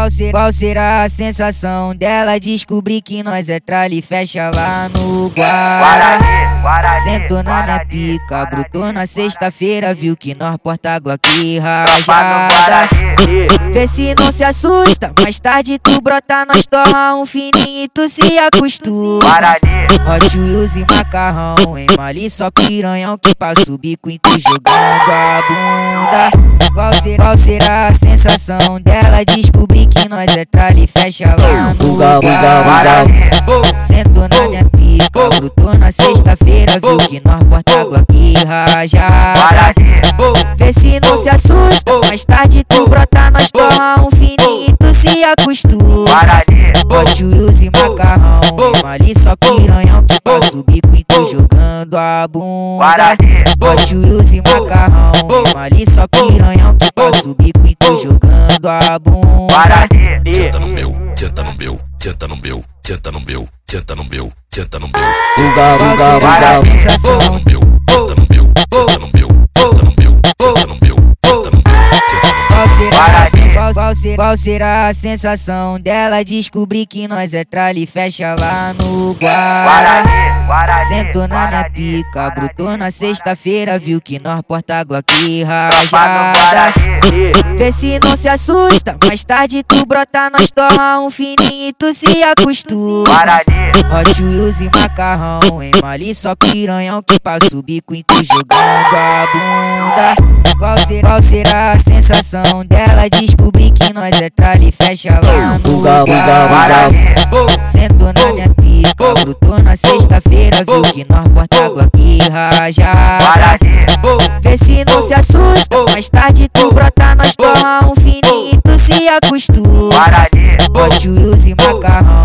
Qual, ser, qual será a sensação dela descobrir que nós é tralha fecha lá no Guará? Sentou na minha pica, brutou na sexta-feira, viu que nós porta Glock rajada. Vê se não se assusta, mais tarde tu brota, nós torra um fininho e tu se acostuma. Hot Wheels e macarrão, em só piranhão que passa o bico e tu jogando a bunda. Qual será, qual será a sensação dela descobrir que nós é tralha e fecha lá no lugar? Sentou na minha pica, brutou na sexta-feira, viu que nós porta Glock rajada. Vê se não se assusta, mais tarde tu brota, nós torra um fininho e tu se acostuma. Hot Wheels e macarrão, em só piranhão que passa o bico e tu jogando a bunda. Hot Wheels e macarrão, em só piranhão jogando a bunda. Senta no meu, senta no meu, senta no meu, senta no meu, senta no meu, senta no meu. Qual será a sensação? Senta no meu, senta no meu, senta no meu, senta no meu, senta no meu, senta no meu, senta no meu. Qual será, a sensação, qual, ser- qual será a sensação dela descobrir que nós é tralha e fecha lá no Guará? Sentou na minha pica, brutou na sexta-feira, viu que nós porta Glock rajada. Vê se não se assusta, mais tarde tu brota, nós torra um fininho e tu se acostuma. Hot Wheels e macarrão, em só piranhão que passa o bico e tu jogando a bunda. Qual, ser, qual será a sensação dela descobrir que nós é tralha e fecha lá no lugar? Sentou na minha pica, brutou na sexta-feira, viu que nós porta Glock rajada. Vê se não se assusta, mais tarde tu brota, nós torra um fininho e tu se acostuma. Hot Wheels e macarrão,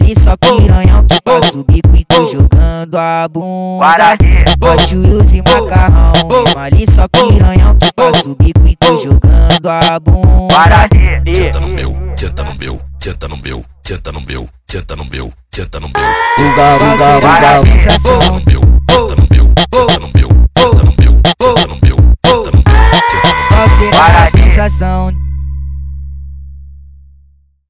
em só piranhão que passa o bico e tu jogando a bunda. Hot Wheels e macarrão, em só piranhão que passa o bico e tu jogando a bunda. Senta no meu, senta no meu, senta no meu, senta no meu, senta no meu, senta no meu. Diga, diga, diga, senta no meu, senta no meu, senta no meu, senta no meu, senta no meu, senta no meu. Qual será a sensação?